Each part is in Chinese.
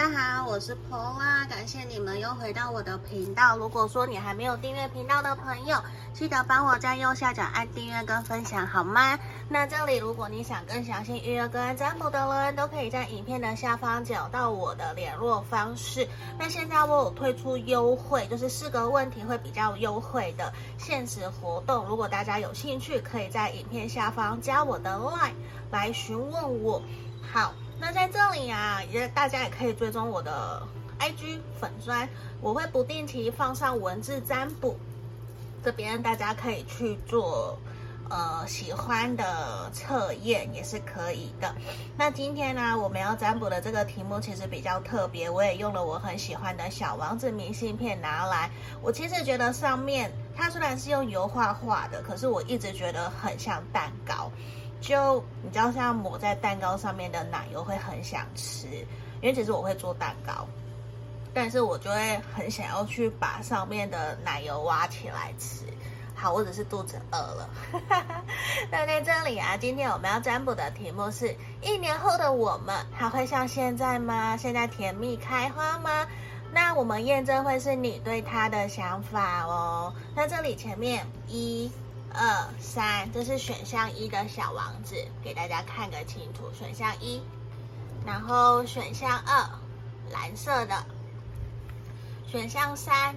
大家好，我是 Paula，感谢你们又回到我的频道。如果说你还没有订阅频道的朋友，记得帮我在右下角按订阅跟分享，好吗？那这里如果你想更详细预约个案占卜的人，都可以在影片的下方找到我的联络方式。那现在我有推出优惠，就是四个问题会比较优惠的限时活动。如果大家有兴趣，可以在影片下方加我的 LINE 来询问我。好。那在这里啊，也大家也可以追踪我的 IG 粉专，我会不定期放上文字占卜，这边大家可以去做，呃，喜欢的测验也是可以的。那今天呢，我们要占卜的这个题目其实比较特别，我也用了我很喜欢的小王子明信片拿来。我其实觉得上面它虽然是用油画画的，可是我一直觉得很像蛋糕。就你知道，像抹在蛋糕上面的奶油会很想吃，因为其实我会做蛋糕，但是我就会很想要去把上面的奶油挖起来吃。好，我只是肚子饿了。那在这里啊，今天我们要占卜的题目是：一年后的我们还会像现在吗？现在甜蜜开花吗？那我们验证会是你对他的想法哦。那这里前面一。二三，这是选项一的小王子，给大家看个清楚。选项一，然后选项二，蓝色的，选项三。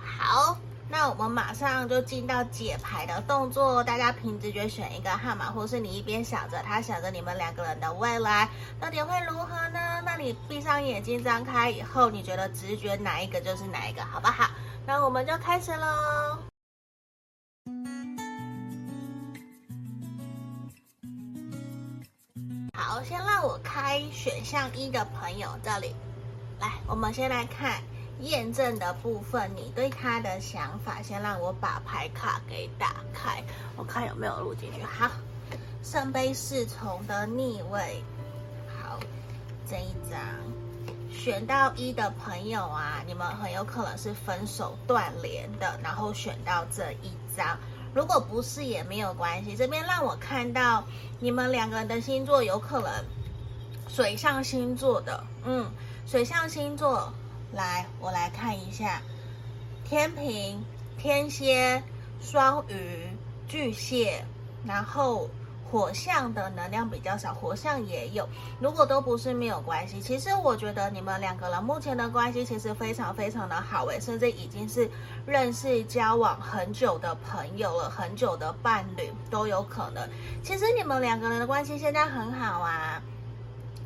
好，那我们马上就进到解牌的动作。大家凭直觉选一个号码，或是你一边想着他想着你们两个人的未来到底会如何呢？那你闭上眼睛，张开以后，你觉得直觉哪一个就是哪一个，好不好？那我们就开始喽。好，先让我开选项一的朋友这里来，我们先来看验证的部分，你对他的想法。先让我把牌卡给打开，我看有没有录进去。好，圣杯侍从的逆位，好，这一张选到一的朋友啊，你们很有可能是分手断联的，然后选到这一张。如果不是也没有关系，这边让我看到你们两个人的星座有可能水象星座的，嗯，水象星座，来，我来看一下，天秤、天蝎、双鱼、巨蟹，然后。火象的能量比较少，火象也有。如果都不是没有关系，其实我觉得你们两个人目前的关系其实非常非常的好诶，甚至已经是认识交往很久的朋友了，很久的伴侣都有可能。其实你们两个人的关系现在很好啊。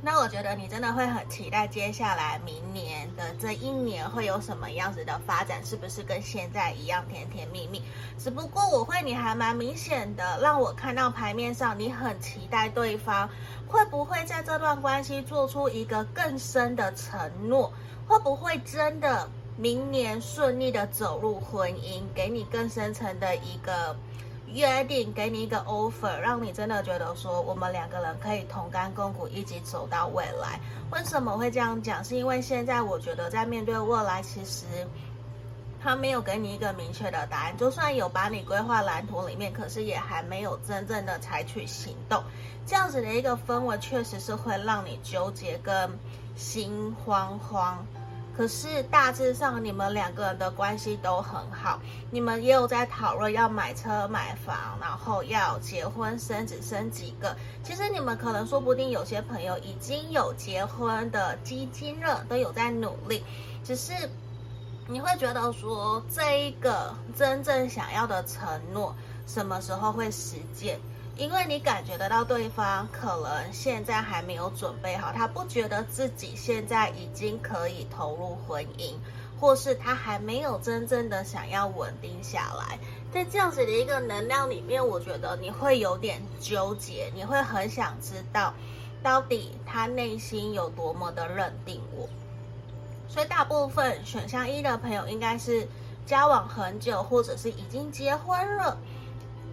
那我觉得你真的会很期待接下来明年的这一年会有什么样子的发展，是不是跟现在一样甜甜蜜蜜？只不过我会你还蛮明显的让我看到牌面上你很期待对方会不会在这段关系做出一个更深的承诺，会不会真的明年顺利的走入婚姻，给你更深层的一个。约定给你一个 offer，让你真的觉得说我们两个人可以同甘共苦，一起走到未来。为什么会这样讲？是因为现在我觉得在面对未来，其实他没有给你一个明确的答案。就算有把你规划蓝图里面，可是也还没有真正的采取行动。这样子的一个氛围，确实是会让你纠结跟心慌慌。可是大致上，你们两个人的关系都很好，你们也有在讨论要买车买房，然后要结婚生子生几个。其实你们可能说不定有些朋友已经有结婚的基金了，都有在努力。只是你会觉得说，这一个真正想要的承诺，什么时候会实践？因为你感觉得到对方可能现在还没有准备好，他不觉得自己现在已经可以投入婚姻，或是他还没有真正的想要稳定下来。在这样子的一个能量里面，我觉得你会有点纠结，你会很想知道到底他内心有多么的认定我。所以大部分选项一的朋友应该是交往很久，或者是已经结婚了。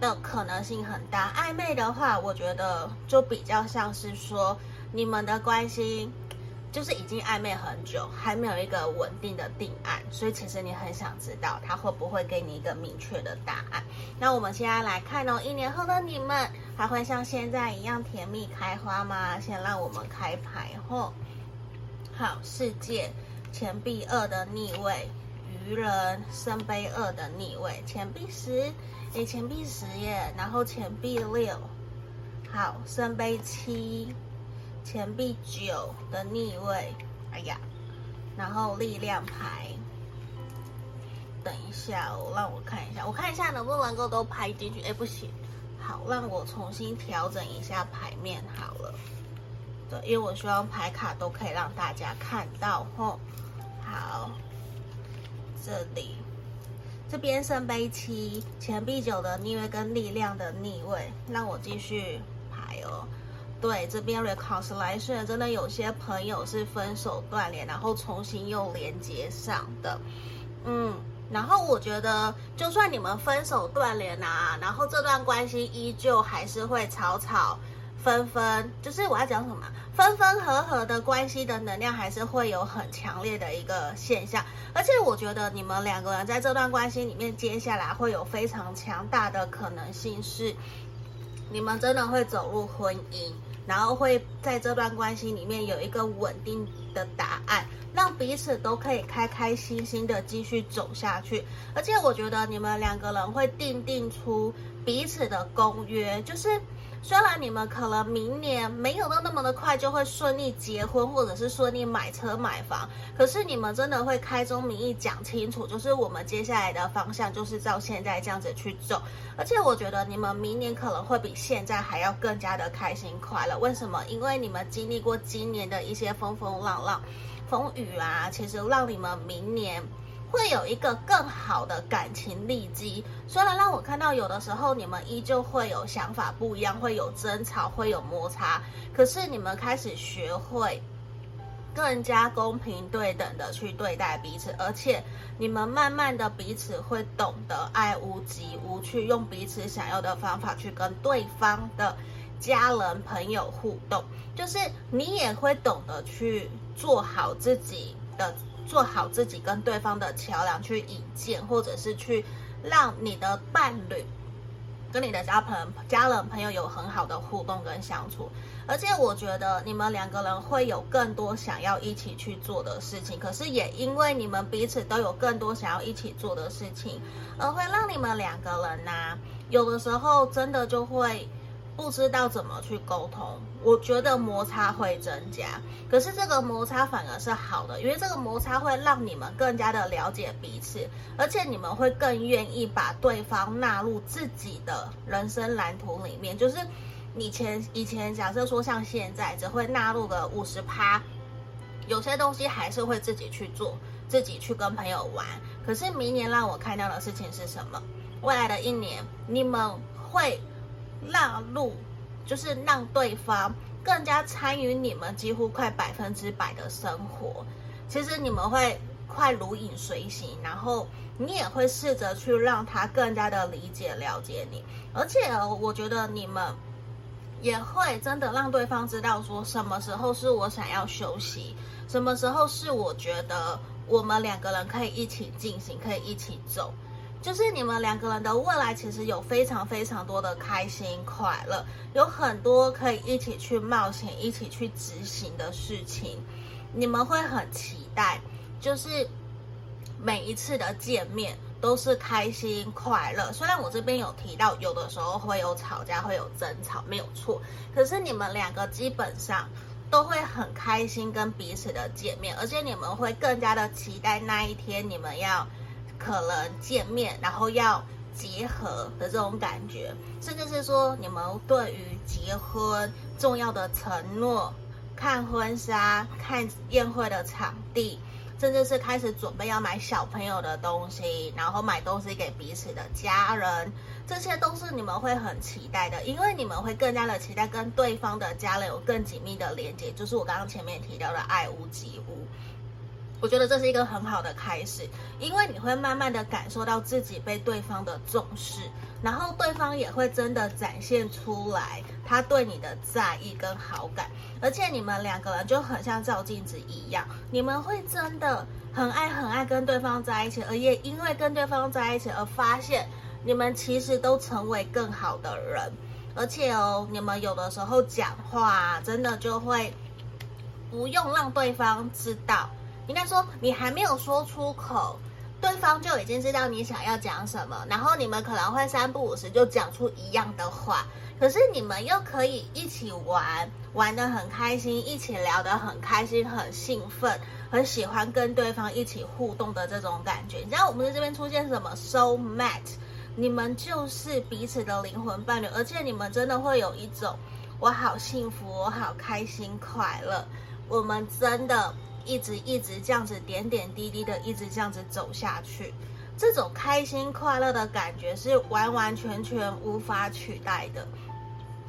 的可能性很大，暧昧的话，我觉得就比较像是说你们的关系就是已经暧昧很久，还没有一个稳定的定案，所以其实你很想知道他会不会给你一个明确的答案。那我们现在来看哦，一年后的你们还会像现在一样甜蜜开花吗？先让我们开牌后，好，世界钱币二的逆位，愚人圣杯二的逆位，钱币十，诶，钱币十耶，然后钱币六，好，圣杯七，钱币九的逆位，哎呀，然后力量牌，等一下，我让我看一下，我看一下能不能够都拍进去，哎，不行，好，让我重新调整一下牌面好了。对，因为我希望牌卡都可以让大家看到吼。好，这里这边圣杯七、钱币九的逆位跟力量的逆位，让我继续排哦。对，这边 reconciliation 真的有些朋友是分手断联，然后重新又连接上的。嗯，然后我觉得，就算你们分手断联啊，然后这段关系依旧还是会吵吵。分分就是我要讲什么？分分合合的关系的能量还是会有很强烈的一个现象，而且我觉得你们两个人在这段关系里面，接下来会有非常强大的可能性是，你们真的会走入婚姻，然后会在这段关系里面有一个稳定的答案，让彼此都可以开开心心的继续走下去。而且我觉得你们两个人会订定出彼此的公约，就是。虽然你们可能明年没有到那么的快就会顺利结婚，或者是顺利买车买房，可是你们真的会开宗明义讲清楚，就是我们接下来的方向就是照现在这样子去走。而且我觉得你们明年可能会比现在还要更加的开心快乐。为什么？因为你们经历过今年的一些风风浪浪、风雨啊，其实让你们明年。会有一个更好的感情利基，虽然让我看到有的时候你们依旧会有想法不一样，会有争吵，会有摩擦，可是你们开始学会更加公平对等的去对待彼此，而且你们慢慢的彼此会懂得爱屋及乌，去用彼此想要的方法去跟对方的家人朋友互动，就是你也会懂得去做好自己的。做好自己跟对方的桥梁，去引荐，或者是去让你的伴侣跟你的家朋家人朋友有很好的互动跟相处。而且我觉得你们两个人会有更多想要一起去做的事情，可是也因为你们彼此都有更多想要一起做的事情，而会让你们两个人呢、啊，有的时候真的就会。不知道怎么去沟通，我觉得摩擦会增加。可是这个摩擦反而是好的，因为这个摩擦会让你们更加的了解彼此，而且你们会更愿意把对方纳入自己的人生蓝图里面。就是以前以前假设说像现在只会纳入个五十趴，有些东西还是会自己去做，自己去跟朋友玩。可是明年让我看到的事情是什么？未来的一年你们会。纳入就是让对方更加参与你们几乎快百分之百的生活，其实你们会快如影随形，然后你也会试着去让他更加的理解了解你，而且我觉得你们也会真的让对方知道说什么时候是我想要休息，什么时候是我觉得我们两个人可以一起进行，可以一起走。就是你们两个人的未来，其实有非常非常多的开心快乐，有很多可以一起去冒险、一起去执行的事情。你们会很期待，就是每一次的见面都是开心快乐。虽然我这边有提到，有的时候会有吵架、会有争吵，没有错。可是你们两个基本上都会很开心跟彼此的见面，而且你们会更加的期待那一天你们要。可能见面，然后要结合的这种感觉，甚至是说你们对于结婚重要的承诺、看婚纱、看宴会的场地，甚至是开始准备要买小朋友的东西，然后买东西给彼此的家人，这些都是你们会很期待的，因为你们会更加的期待跟对方的家人有更紧密的连接，就是我刚刚前面提到的爱屋及乌。我觉得这是一个很好的开始，因为你会慢慢的感受到自己被对方的重视，然后对方也会真的展现出来他对你的在意跟好感，而且你们两个人就很像照镜子一样，你们会真的很爱很爱跟对方在一起，而也因为跟对方在一起而发现你们其实都成为更好的人，而且哦，你们有的时候讲话真的就会。不用让对方知道，应该说你还没有说出口，对方就已经知道你想要讲什么，然后你们可能会三不五时就讲出一样的话，可是你们又可以一起玩，玩得很开心，一起聊得很开心，很兴奋，很喜欢跟对方一起互动的这种感觉。你知道我们在这边出现什么？soul mate，你们就是彼此的灵魂伴侣，而且你们真的会有一种我好幸福，我好开心快乐。我们真的一直一直这样子点点滴滴的一直这样子走下去，这种开心快乐的感觉是完完全全无法取代的。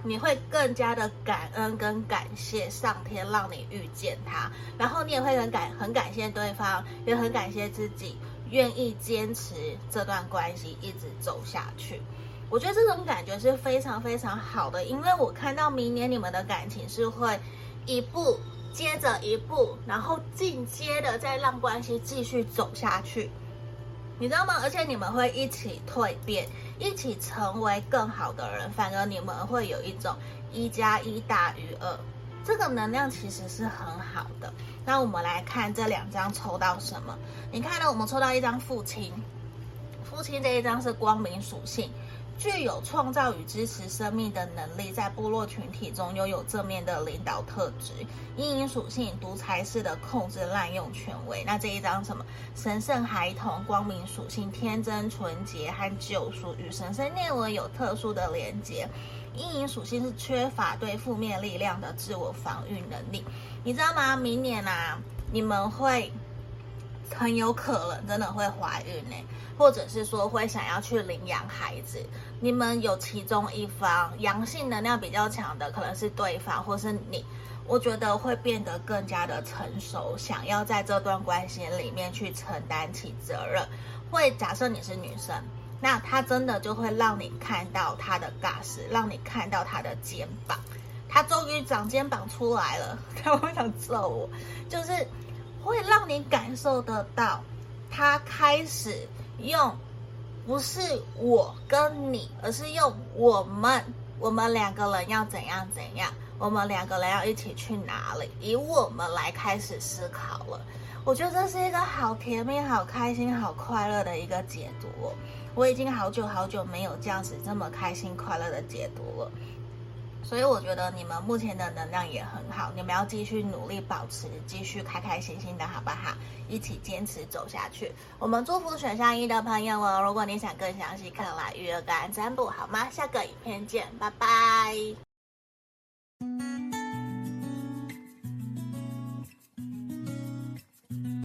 你会更加的感恩跟感谢上天让你遇见他，然后你也会很感很感谢对方，也很感谢自己愿意坚持这段关系一直走下去。我觉得这种感觉是非常非常好的，因为我看到明年你们的感情是会一步。接着一步，然后进阶的再让关系继续走下去，你知道吗？而且你们会一起蜕变，一起成为更好的人，反而你们会有一种一加一大于二，这个能量其实是很好的。那我们来看这两张抽到什么？你看呢？我们抽到一张父亲，父亲这一张是光明属性。具有创造与支持生命的能力，在部落群体中拥有正面的领导特质。阴影属性独裁式的控制、滥用权威。那这一张什么？神圣孩童，光明属性，天真纯洁和救赎，与神圣念文有特殊的连接。阴影属性是缺乏对负面力量的自我防御能力。你知道吗？明年啊，你们会。很有可能真的会怀孕呢，或者是说会想要去领养孩子。你们有其中一方阳性能量比较强的，可能是对方或是你，我觉得会变得更加的成熟，想要在这段关系里面去承担起责任。会假设你是女生，那他真的就会让你看到他的 gas，让你看到他的肩膀，他终于长肩膀出来了。他会想揍我，就是。会让你感受得到，他开始用不是我跟你，而是用我们，我们两个人要怎样怎样，我们两个人要一起去哪里，以我们来开始思考了。我觉得这是一个好甜蜜、好开心、好快乐的一个解读。我已经好久好久没有这样子这么开心快乐的解读了。所以我觉得你们目前的能量也很好，你们要继续努力，保持继续开开心心的，好不好？一起坚持走下去。我们祝福选项一的朋友哦。如果你想更详细看来预约个案占卜，好吗？下个影片见，拜拜。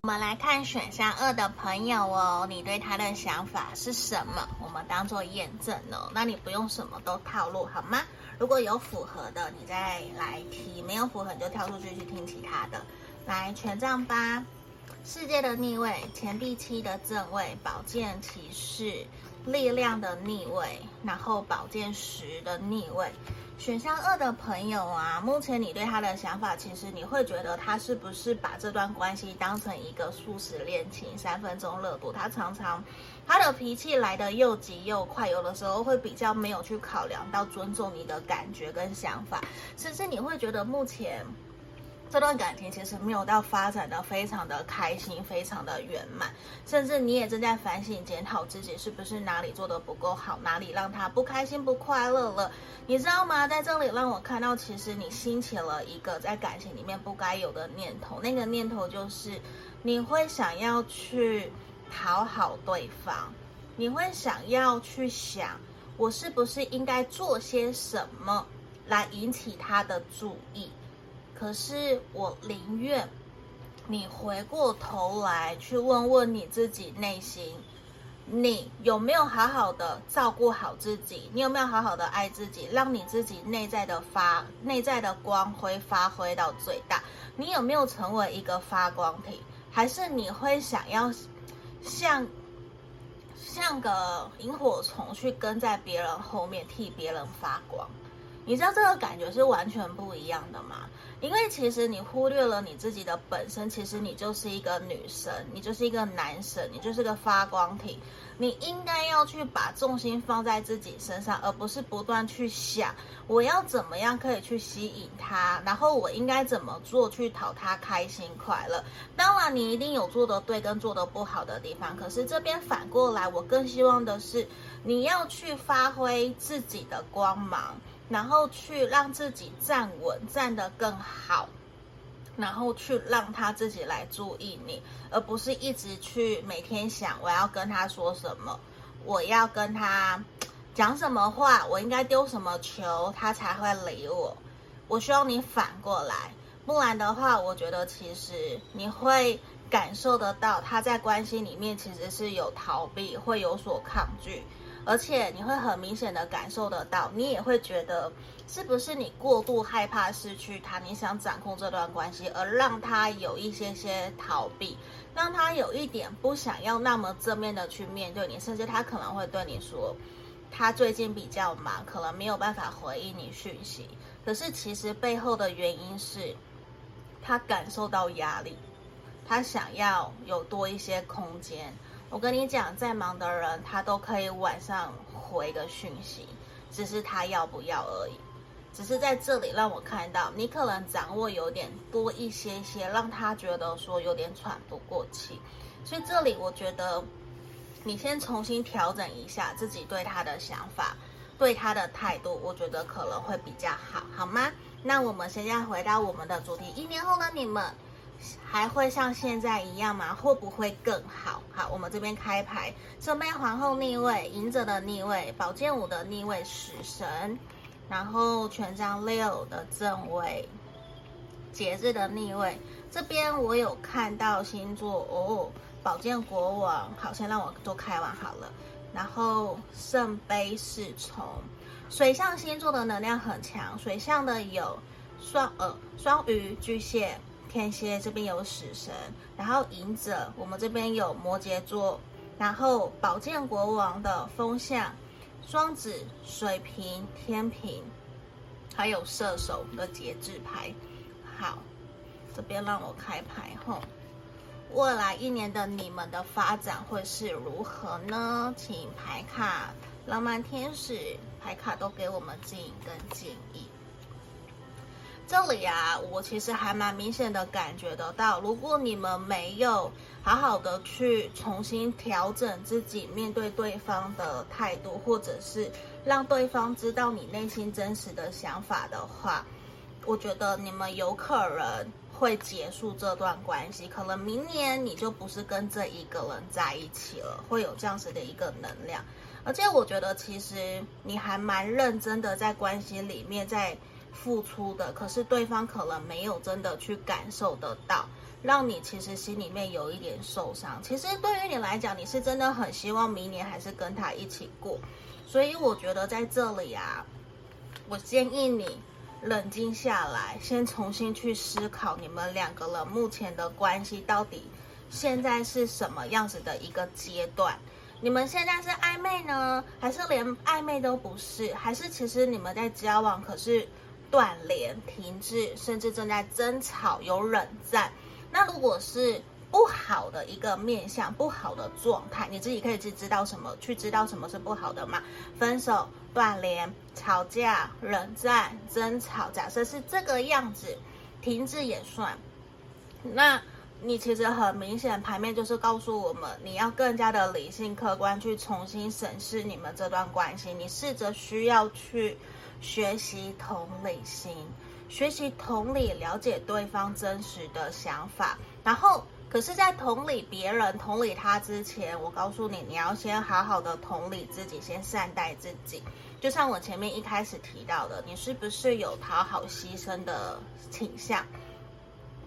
我们来看选项二的朋友哦，你对他的想法是什么？我们当做验证哦。那你不用什么都套路，好吗？如果有符合的，你再来提；没有符合，你就跳出去去听其他的。来，权杖八，世界的逆位，钱币七的正位，宝剑骑士，力量的逆位，然后宝剑十的逆位。选项二的朋友啊，目前你对他的想法，其实你会觉得他是不是把这段关系当成一个速食恋情，三分钟热度？他常常他的脾气来得又急又快，有的时候会比较没有去考量到尊重你的感觉跟想法，甚至你会觉得目前。这段感情其实没有到发展的非常的开心，非常的圆满，甚至你也正在反省检讨自己是不是哪里做的不够好，哪里让他不开心不快乐了，你知道吗？在这里让我看到，其实你兴起了一个在感情里面不该有的念头，那个念头就是你会想要去讨好对方，你会想要去想，我是不是应该做些什么来引起他的注意。可是我宁愿你回过头来去问问你自己内心，你有没有好好的照顾好自己？你有没有好好的爱自己，让你自己内在的发内在的光辉发挥到最大？你有没有成为一个发光体？还是你会想要像像个萤火虫去跟在别人后面替别人发光？你知道这个感觉是完全不一样的吗？因为其实你忽略了你自己的本身，其实你就是一个女神，你就是一个男神，你就是个发光体。你应该要去把重心放在自己身上，而不是不断去想我要怎么样可以去吸引他，然后我应该怎么做去讨他开心快乐。当然，你一定有做得对跟做得不好的地方，可是这边反过来，我更希望的是你要去发挥自己的光芒，然后去让自己站稳，站得更好。然后去让他自己来注意你，而不是一直去每天想我要跟他说什么，我要跟他讲什么话，我应该丢什么球，他才会理我。我希望你反过来，不然的话，我觉得其实你会感受得到他在关系里面其实是有逃避，会有所抗拒。而且你会很明显的感受得到，你也会觉得是不是你过度害怕失去他，你想掌控这段关系，而让他有一些些逃避，让他有一点不想要那么正面的去面对你，甚至他可能会对你说，他最近比较忙，可能没有办法回应你讯息。可是其实背后的原因是，他感受到压力，他想要有多一些空间。我跟你讲，再忙的人，他都可以晚上回个讯息，只是他要不要而已。只是在这里让我看到，你可能掌握有点多一些些，让他觉得说有点喘不过气。所以这里我觉得，你先重新调整一下自己对他的想法，对他的态度，我觉得可能会比较好，好吗？那我们现在回到我们的主题，一年后的你们。还会像现在一样吗？会不会更好？好，我们这边开牌，圣杯皇后逆位，隐者的逆位，宝剑五的逆位，死神，然后权杖六的正位，节制的逆位。这边我有看到星座哦，宝剑国王，好，先让我都开完好了。然后圣杯侍从，水象星座的能量很强，水象的有双呃双鱼、巨蟹。天蝎这边有死神，然后隐者，我们这边有摩羯座，然后宝剑国王的风向，双子、水瓶、天平，还有射手的节制牌。好，这边让我开牌后，未来一年的你们的发展会是如何呢？请牌卡、浪漫天使牌卡都给我们指引跟建议。这里啊，我其实还蛮明显的感觉得到，如果你们没有好好的去重新调整自己面对对方的态度，或者是让对方知道你内心真实的想法的话，我觉得你们有可能会结束这段关系，可能明年你就不是跟这一个人在一起了，会有这样子的一个能量。而且我觉得其实你还蛮认真的在关系里面在。付出的，可是对方可能没有真的去感受得到，让你其实心里面有一点受伤。其实对于你来讲，你是真的很希望明年还是跟他一起过，所以我觉得在这里啊，我建议你冷静下来，先重新去思考你们两个人目前的关系到底现在是什么样子的一个阶段。你们现在是暧昧呢，还是连暧昧都不是？还是其实你们在交往，可是？断联、停滞，甚至正在争吵、有冷战。那如果是不好的一个面向、不好的状态，你自己可以去知道什么，去知道什么是不好的嘛？分手、断联、吵架、冷战、争吵，假设是这个样子，停滞也算。那你其实很明显，牌面就是告诉我们，你要更加的理性、客观去重新审视你们这段关系。你试着需要去。学习同理心，学习同理，了解对方真实的想法。然后，可是，在同理别人、同理他之前，我告诉你，你要先好好的同理自己，先善待自己。就像我前面一开始提到的，你是不是有讨好、牺牲的倾向？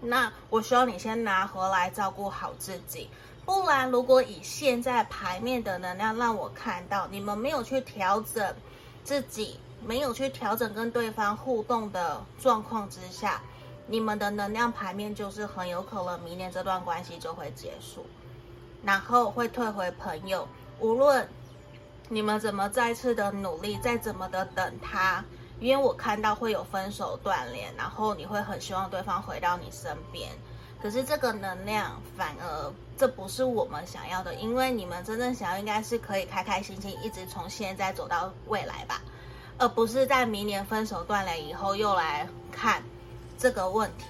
那我希望你先拿回来照顾好自己。不然，如果以现在牌面的能量让我看到，你们没有去调整自己。没有去调整跟对方互动的状况之下，你们的能量牌面就是很有可能明年这段关系就会结束，然后会退回朋友。无论你们怎么再次的努力，再怎么的等他，因为我看到会有分手断联，然后你会很希望对方回到你身边，可是这个能量反而这不是我们想要的，因为你们真正想要应该是可以开开心心一直从现在走到未来吧，而不是在明年分手断联以后又来看这个问题。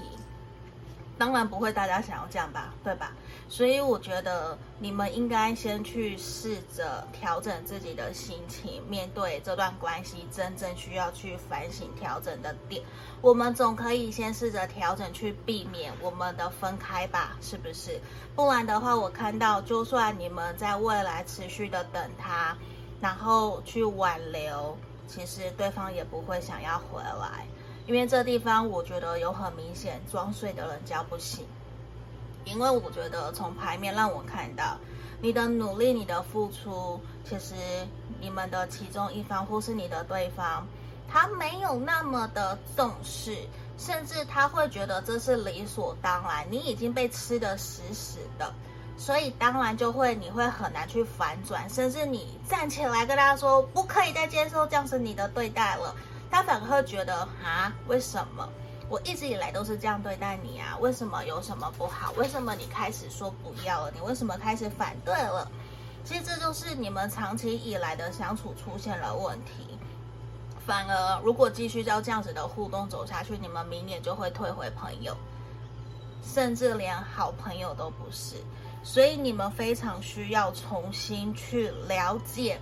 当然不会，大家想要这样吧，对吧？所以我觉得你们应该先去试着调整自己的心情，面对这段关系真正需要去反省调整的点。我们总可以先试着调整，去避免我们的分开吧，是不是？不然的话，我看到就算你们在未来持续的等他，然后去挽留，其实对方也不会想要回来。因为这地方我觉得有很明显装睡的人叫不醒，因为我觉得从牌面让我看到你的努力、你的付出，其实你们的其中一方或是你的对方，他没有那么的重视，甚至他会觉得这是理所当然，你已经被吃得死死的，所以当然就会你会很难去反转，甚至你站起来跟他说不可以再接受这样子你的对待了。他反而会觉得啊，为什么我一直以来都是这样对待你啊？为什么有什么不好？为什么你开始说不要了？你为什么开始反对了？其实这就是你们长期以来的相处出现了问题。反而如果继续照这样子的互动走下去，你们明年就会退回朋友，甚至连好朋友都不是。所以你们非常需要重新去了解。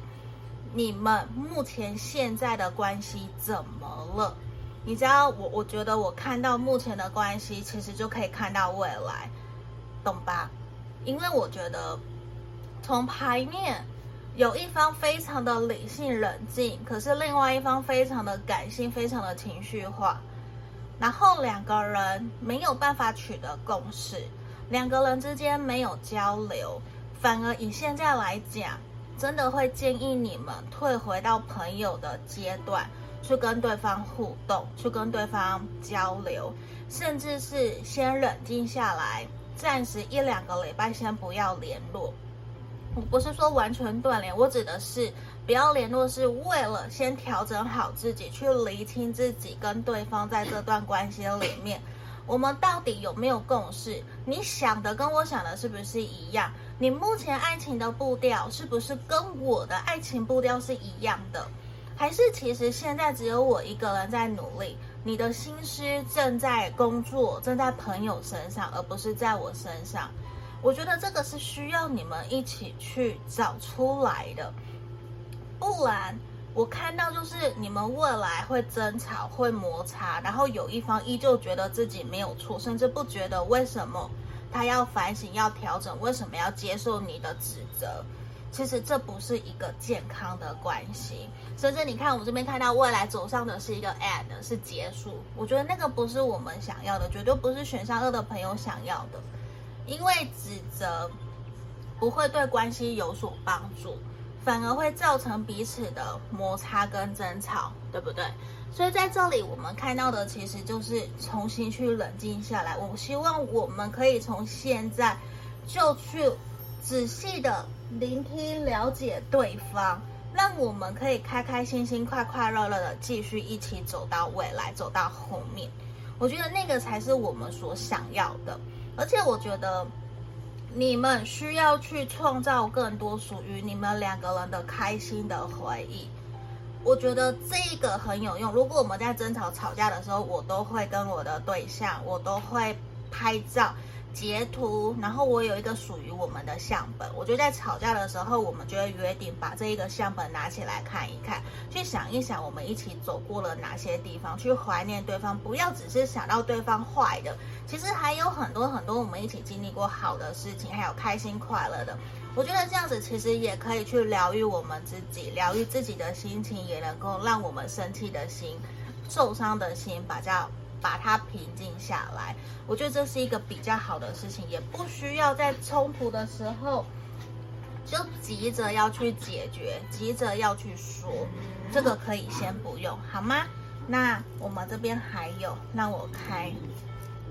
你们目前现在的关系怎么了？你知道我，我觉得我看到目前的关系，其实就可以看到未来，懂吧？因为我觉得从牌面有一方非常的理性冷静，可是另外一方非常的感性，非常的情绪化，然后两个人没有办法取得共识，两个人之间没有交流，反而以现在来讲。真的会建议你们退回到朋友的阶段，去跟对方互动，去跟对方交流，甚至是先冷静下来，暂时一两个礼拜先不要联络。我不是说完全断联，我指的是不要联络，是为了先调整好自己，去厘清自己跟对方在这段关系里面，我们到底有没有共识？你想的跟我想的是不是一样？你目前爱情的步调是不是跟我的爱情步调是一样的？还是其实现在只有我一个人在努力？你的心思正在工作，正在朋友身上，而不是在我身上。我觉得这个是需要你们一起去找出来的，不然我看到就是你们未来会争吵、会摩擦，然后有一方依旧觉得自己没有错，甚至不觉得为什么。他要反省，要调整，为什么要接受你的指责？其实这不是一个健康的关系。甚至你看，我这边看到未来走上的是一个 end，是结束。我觉得那个不是我们想要的，绝对不是选项二的朋友想要的。因为指责不会对关系有所帮助，反而会造成彼此的摩擦跟争吵，对不对？所以在这里，我们看到的其实就是重新去冷静下来。我希望我们可以从现在就去仔细的聆听、了解对方，让我们可以开开心心、快快乐乐的继续一起走到未来，走到后面。我觉得那个才是我们所想要的。而且我觉得你们需要去创造更多属于你们两个人的开心的回忆。我觉得这个很有用。如果我们在争吵、吵架的时候，我都会跟我的对象，我都会拍照、截图，然后我有一个属于我们的相本。我觉得在吵架的时候，我们就会约定把这一个相本拿起来看一看，去想一想我们一起走过了哪些地方，去怀念对方。不要只是想到对方坏的，其实还有很多很多我们一起经历过好的事情，还有开心快乐的。我觉得这样子其实也可以去疗愈我们自己，疗愈自己的心情，也能够让我们生气的心、受伤的心，把它把它平静下来。我觉得这是一个比较好的事情，也不需要在冲突的时候就急着要去解决，急着要去说，这个可以先不用，好吗？那我们这边还有，让我开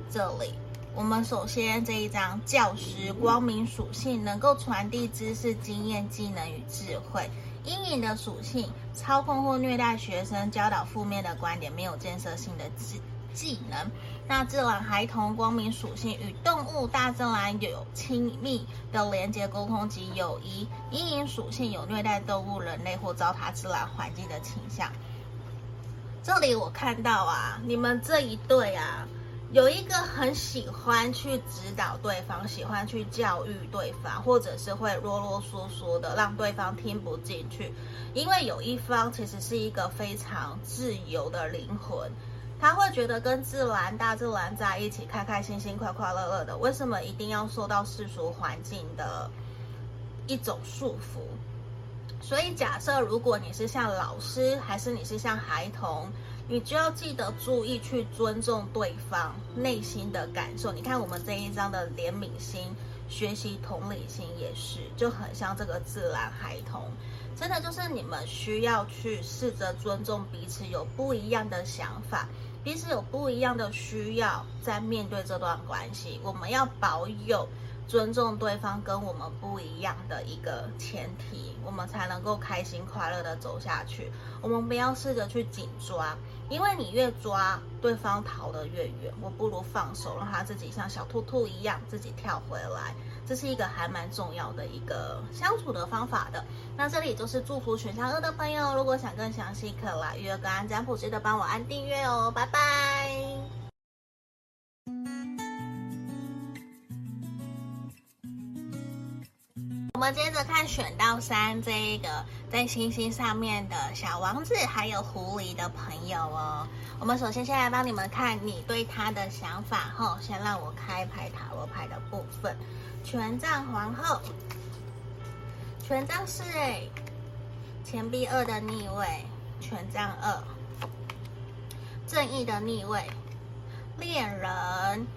这里。我们首先这一张教师光明属性能够传递知识、经验、技能与智慧；阴影的属性操控或虐待学生，教导负面的观点，没有建设性的技技能。那自然孩童光明属性与动物、大自然有亲密的连接、沟通及友谊。阴影属性有虐待动物、人类或糟蹋自然环境的倾向。这里我看到啊，你们这一对啊，有一个很喜欢去指导对方，喜欢去教育对方，或者是会啰啰嗦嗦的让对方听不进去。因为有一方其实是一个非常自由的灵魂。他会觉得跟自然、大自然在一起，开开心心、快快乐乐的。为什么一定要受到世俗环境的一种束缚？所以，假设如果你是像老师，还是你是像孩童，你就要记得注意去尊重对方内心的感受。你看我们这一张的怜悯心、学习同理心也是，就很像这个自然孩童。真的就是你们需要去试着尊重彼此，有不一样的想法。彼此有不一样的需要，在面对这段关系，我们要保有尊重对方跟我们不一样的一个前提，我们才能够开心快乐的走下去。我们不要试着去紧抓，因为你越抓，对方逃得越远。我不如放手，让他自己像小兔兔一样自己跳回来。这是一个还蛮重要的一个相处的方法的。那这里就是祝福选项二的朋友，如果想更详细，可来约个安占卜，记得帮我按订阅哦，拜拜。我们接着看选到三这一个在星星上面的小王子，还有狐狸的朋友哦。我们首先先来帮你们看你对他的想法，后先让我开牌塔罗牌的部分。权杖皇后，权杖四，哎，钱币二的逆位，权杖二，正义的逆位，恋人，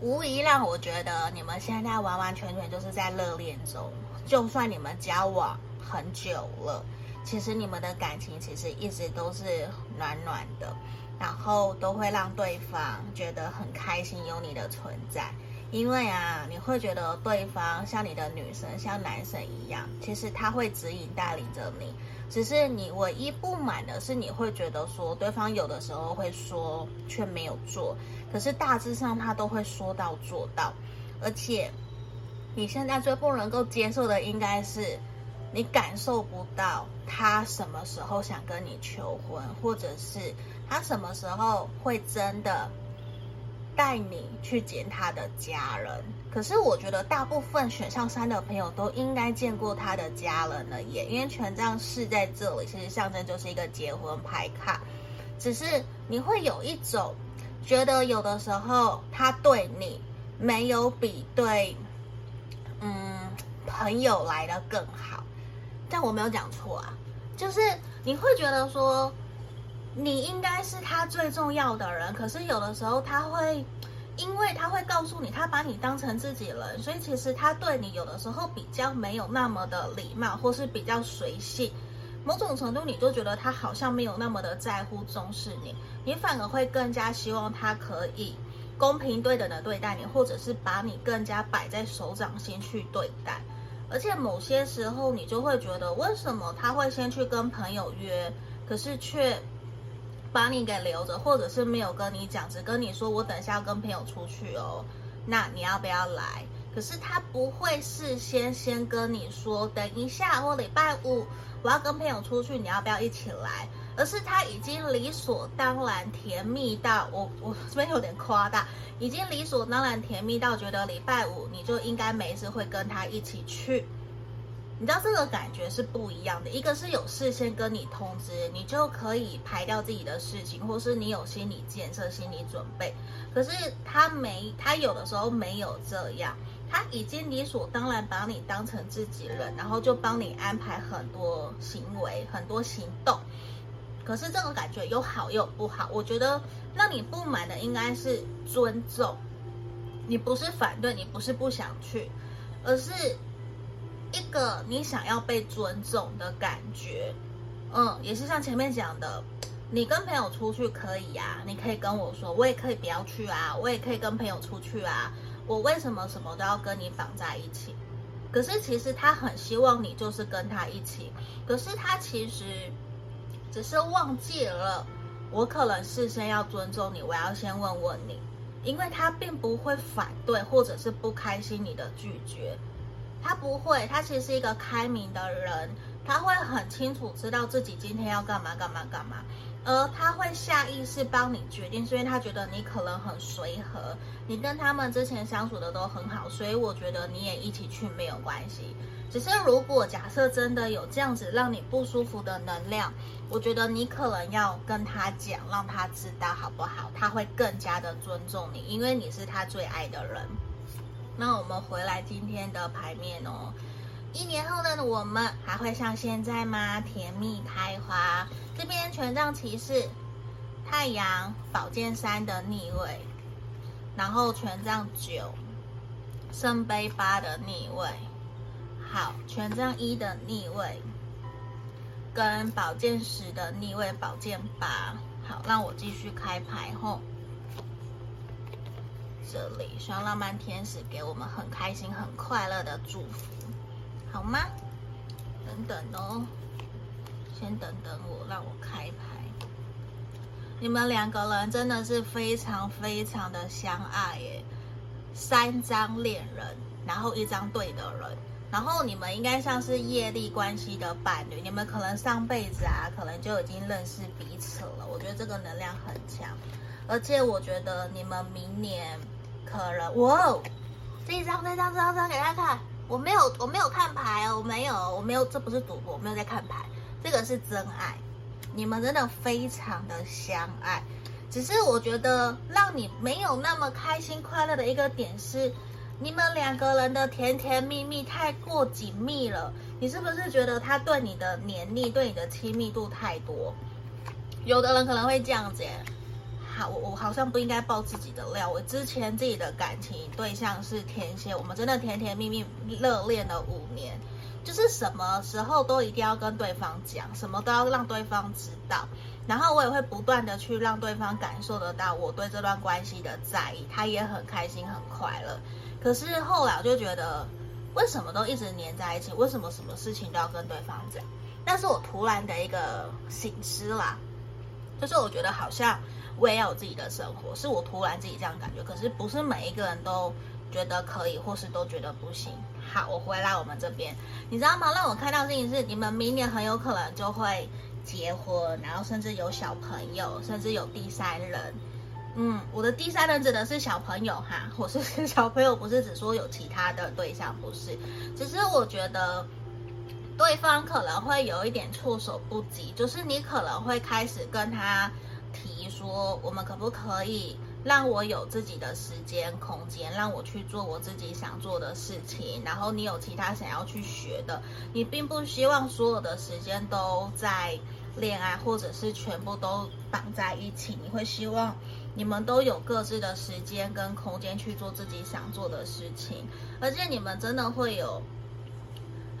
无疑让我觉得你们现在完完全全就是在热恋中。就算你们交往很久了，其实你们的感情其实一直都是暖暖的，然后都会让对方觉得很开心有你的存在。因为啊，你会觉得对方像你的女神，像男神一样，其实他会指引带领着你。只是你唯一不满的是，你会觉得说对方有的时候会说却没有做，可是大致上他都会说到做到。而且你现在最不能够接受的，应该是你感受不到他什么时候想跟你求婚，或者是他什么时候会真的。带你去见他的家人，可是我觉得大部分选项三的朋友都应该见过他的家人了耶，因为权杖四在这里其实象征就是一个结婚牌卡，只是你会有一种觉得有的时候他对你没有比对嗯朋友来的更好，但我没有讲错啊，就是你会觉得说。你应该是他最重要的人，可是有的时候他会，因为他会告诉你，他把你当成自己人，所以其实他对你有的时候比较没有那么的礼貌，或是比较随性。某种程度，你就觉得他好像没有那么的在乎、重视你，你反而会更加希望他可以公平对等的对待你，或者是把你更加摆在手掌心去对待。而且某些时候，你就会觉得，为什么他会先去跟朋友约，可是却。把你给留着，或者是没有跟你讲，只跟你说我等下要跟朋友出去哦，那你要不要来？可是他不会事先先跟你说，等一下或礼拜五我要跟朋友出去，你要不要一起来？而是他已经理所当然甜蜜到我我这边有点夸大，已经理所当然甜蜜到觉得礼拜五你就应该没事会跟他一起去。你知道这个感觉是不一样的，一个是有事先跟你通知，你就可以排掉自己的事情，或是你有心理建设、心理准备。可是他没，他有的时候没有这样，他已经理所当然把你当成自己人，然后就帮你安排很多行为、很多行动。可是这个感觉有好又不好，我觉得让你不满的应该是尊重，你不是反对，你不是不想去，而是。一个你想要被尊重的感觉，嗯，也是像前面讲的，你跟朋友出去可以啊，你可以跟我说，我也可以不要去啊，我也可以跟朋友出去啊，我为什么什么都要跟你绑在一起？可是其实他很希望你就是跟他一起，可是他其实只是忘记了我可能事先要尊重你，我要先问问你，因为他并不会反对或者是不开心你的拒绝，他不会，他其实是一个开明的人，他会很清楚知道自己今天要干嘛干嘛干嘛。而他会下意识帮你决定，是因为他觉得你可能很随和，你跟他们之前相处的都很好，所以我觉得你也一起去没有关系。只是如果假设真的有这样子让你不舒服的能量，我觉得你可能要跟他讲，让他知道好不好？他会更加的尊重你，因为你是他最爱的人。那我们回来今天的牌面哦。一年后的我们还会像现在吗？甜蜜开花。这边权杖骑士，太阳宝剑三的逆位，然后权杖九，圣杯八的逆位。好，权杖一的逆位，跟宝剑十的逆位，宝剑八。好，让我继续开牌后，这里希望浪漫天使给我们很开心、很快乐的祝福。好吗？等等哦，先等等我，让我开牌。你们两个人真的是非常非常的相爱耶，三张恋人，然后一张对的人，然后你们应该像是业力关系的伴侣，你们可能上辈子啊，可能就已经认识彼此了。我觉得这个能量很强，而且我觉得你们明年可能，哇，这一张、这张、这张、这张给大家看。我没有，我没有看牌哦，我没有，我没有，这不是赌博，我没有在看牌，这个是真爱，你们真的非常的相爱，只是我觉得让你没有那么开心快乐的一个点是，你们两个人的甜甜蜜蜜太过紧密了，你是不是觉得他对你的黏腻，对你的亲密度太多？有的人可能会这样子。好我我好像不应该爆自己的料。我之前自己的感情对象是天蝎，我们真的甜甜蜜蜜热恋了五年，就是什么时候都一定要跟对方讲，什么都要让对方知道。然后我也会不断的去让对方感受得到我对这段关系的在意，他也很开心很快乐。可是后来我就觉得，为什么都一直黏在一起？为什么什么事情都要跟对方讲？但是我突然的一个醒思啦，就是我觉得好像。我也有自己的生活，是我突然自己这样感觉。可是不是每一个人都觉得可以，或是都觉得不行。好，我回来我们这边，你知道吗？让我看到的事情是，你们明年很有可能就会结婚，然后甚至有小朋友，甚至有第三人。嗯，我的第三人指的是小朋友哈，我是小朋友，不是只说有其他的对象，不是。只是我觉得对方可能会有一点措手不及，就是你可能会开始跟他。提说，我们可不可以让我有自己的时间空间，让我去做我自己想做的事情？然后你有其他想要去学的，你并不希望所有的时间都在恋爱，或者是全部都绑在一起。你会希望你们都有各自的时间跟空间去做自己想做的事情，而且你们真的会有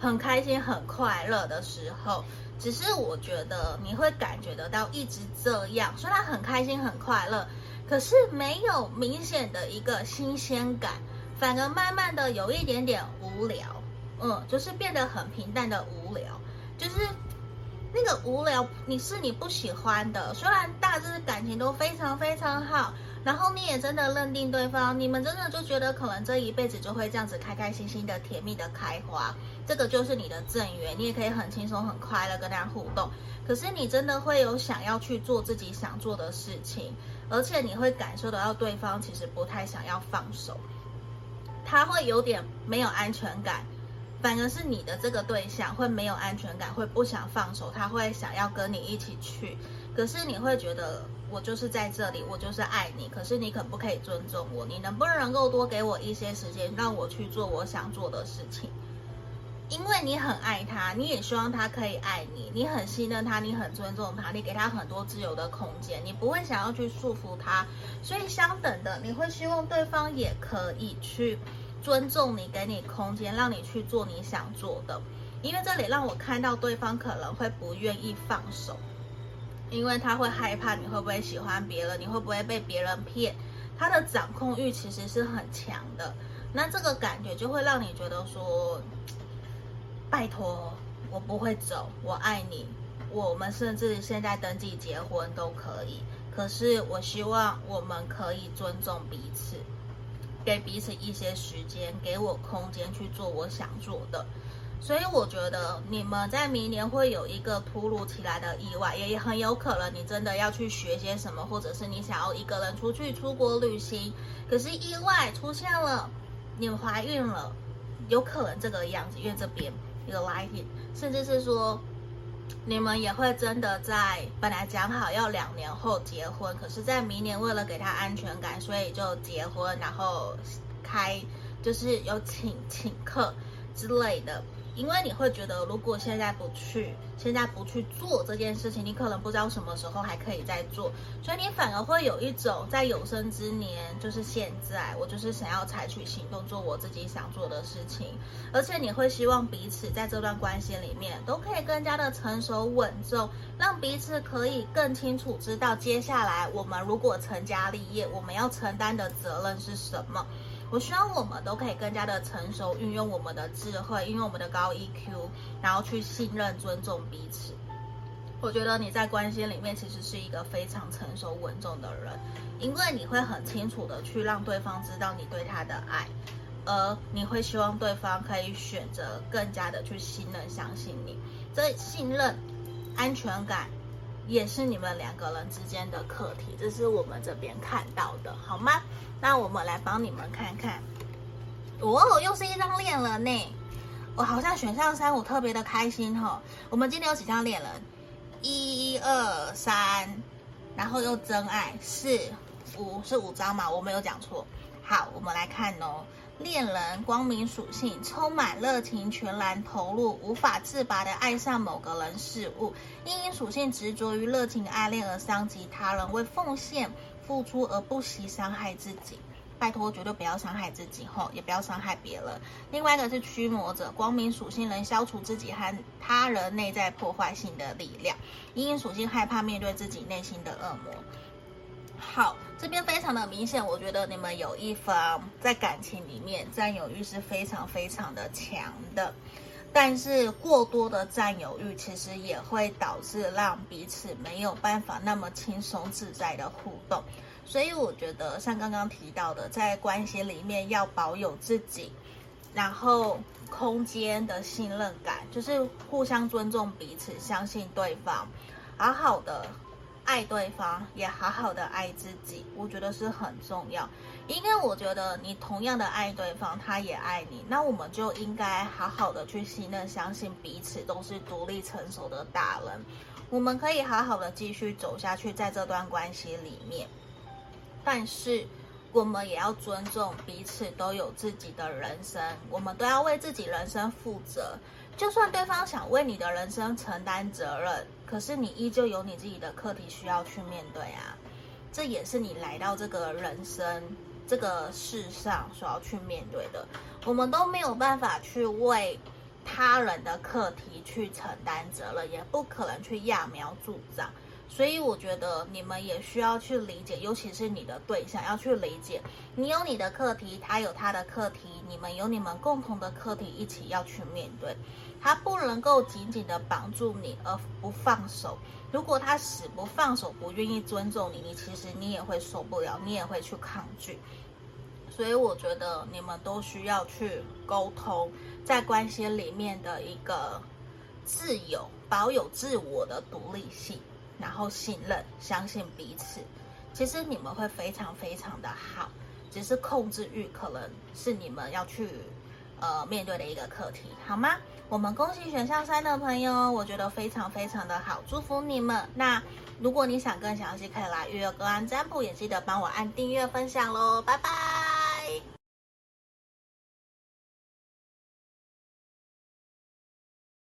很开心、很快乐的时候。只是我觉得你会感觉得到一直这样，虽然很开心很快乐，可是没有明显的一个新鲜感，反而慢慢的有一点点无聊，嗯，就是变得很平淡的无聊，就是那个无聊，你是你不喜欢的，虽然大致感情都非常非常好。然后你也真的认定对方，你们真的就觉得可能这一辈子就会这样子开开心心的甜蜜的开花，这个就是你的正缘，你也可以很轻松很快乐跟大家互动。可是你真的会有想要去做自己想做的事情，而且你会感受得到对方其实不太想要放手，他会有点没有安全感，反而是你的这个对象会没有安全感，会不想放手，他会想要跟你一起去，可是你会觉得。我就是在这里，我就是爱你。可是你可不可以尊重我？你能不能够多给我一些时间，让我去做我想做的事情？因为你很爱他，你也希望他可以爱你，你很信任他，你很尊重他，你给他很多自由的空间，你不会想要去束缚他。所以相等的，你会希望对方也可以去尊重你，给你空间，让你去做你想做的。因为这里让我看到对方可能会不愿意放手。因为他会害怕你会不会喜欢别人，你会不会被别人骗，他的掌控欲其实是很强的。那这个感觉就会让你觉得说，拜托，我不会走，我爱你，我们甚至现在登记结婚都可以。可是我希望我们可以尊重彼此，给彼此一些时间，给我空间去做我想做的。所以我觉得你们在明年会有一个突如其来的意外，也很有可能你真的要去学些什么，或者是你想要一个人出去出国旅行，可是意外出现了，你怀孕了，有可能这个样子，因为这边一个 lighting，甚至是说你们也会真的在本来讲好要两年后结婚，可是在明年为了给他安全感，所以就结婚，然后开就是有请请客之类的。因为你会觉得，如果现在不去，现在不去做这件事情，你可能不知道什么时候还可以再做，所以你反而会有一种在有生之年，就是现在，我就是想要采取行动，做我自己想做的事情，而且你会希望彼此在这段关系里面都可以更加的成熟稳重，让彼此可以更清楚知道接下来我们如果成家立业，我们要承担的责任是什么。我希望我们都可以更加的成熟，运用我们的智慧，运用我们的高 EQ，然后去信任、尊重彼此。我觉得你在关系里面其实是一个非常成熟稳重的人，因为你会很清楚的去让对方知道你对他的爱，而你会希望对方可以选择更加的去信任、相信你。这信任、安全感。也是你们两个人之间的课题，这是我们这边看到的，好吗？那我们来帮你们看看。哦，又是一张恋人呢！我好像选项三，我特别的开心哈、我们今天有几张恋人？一二三，然后又真爱四五，是五张嘛？我没有讲错。好，我们来看哦。恋人光明属性，充满热情，全然投入，无法自拔地爱上某个人事物。阴影属性执着于热情爱恋而伤及他人，为奉献付出而不惜伤害自己。拜托，绝对不要伤害自己吼，也不要伤害别人。另外一个是驱魔者，光明属性能消除自己和他人内在破坏性的力量。阴影属性害怕面对自己内心的恶魔。好，这边非常的明显，我觉得你们有一方在感情里面占有欲是非常非常的强的，但是过多的占有欲其实也会导致让彼此没有办法那么轻松自在的互动，所以我觉得像刚刚提到的，在关系里面要保有自己，然后空间的信任感，就是互相尊重彼此，相信对方，好好的。爱对方，也好好的爱自己，我觉得是很重要。因为我觉得你同样的爱对方，他也爱你，那我们就应该好好的去信任、相信彼此都是独立成熟的大人，我们可以好好的继续走下去，在这段关系里面。但是，我们也要尊重彼此都有自己的人生，我们都要为自己人生负责。就算对方想为你的人生承担责任，可是你依旧有你自己的课题需要去面对啊。这也是你来到这个人生这个世上所要去面对的。我们都没有办法去为他人的课题去承担责任，也不可能去揠苗助长。所以我觉得你们也需要去理解，尤其是你的对象要去理解，你有你的课题，他有他的课题，你们有你们共同的课题，一起要去面对。他不能够紧紧的绑住你而不放手。如果他死不放手，不愿意尊重你，你其实你也会受不了，你也会去抗拒。所以我觉得你们都需要去沟通，在关系里面的一个自由，保有自我的独立性。然后信任、相信彼此，其实你们会非常非常的好，只是控制欲可能是你们要去呃面对的一个课题，好吗？我们恭喜选项三的朋友，我觉得非常非常的好，祝福你们。那如果你想更详细，可以来预约个案占卜，也记得帮我按订阅、分享喽，拜拜。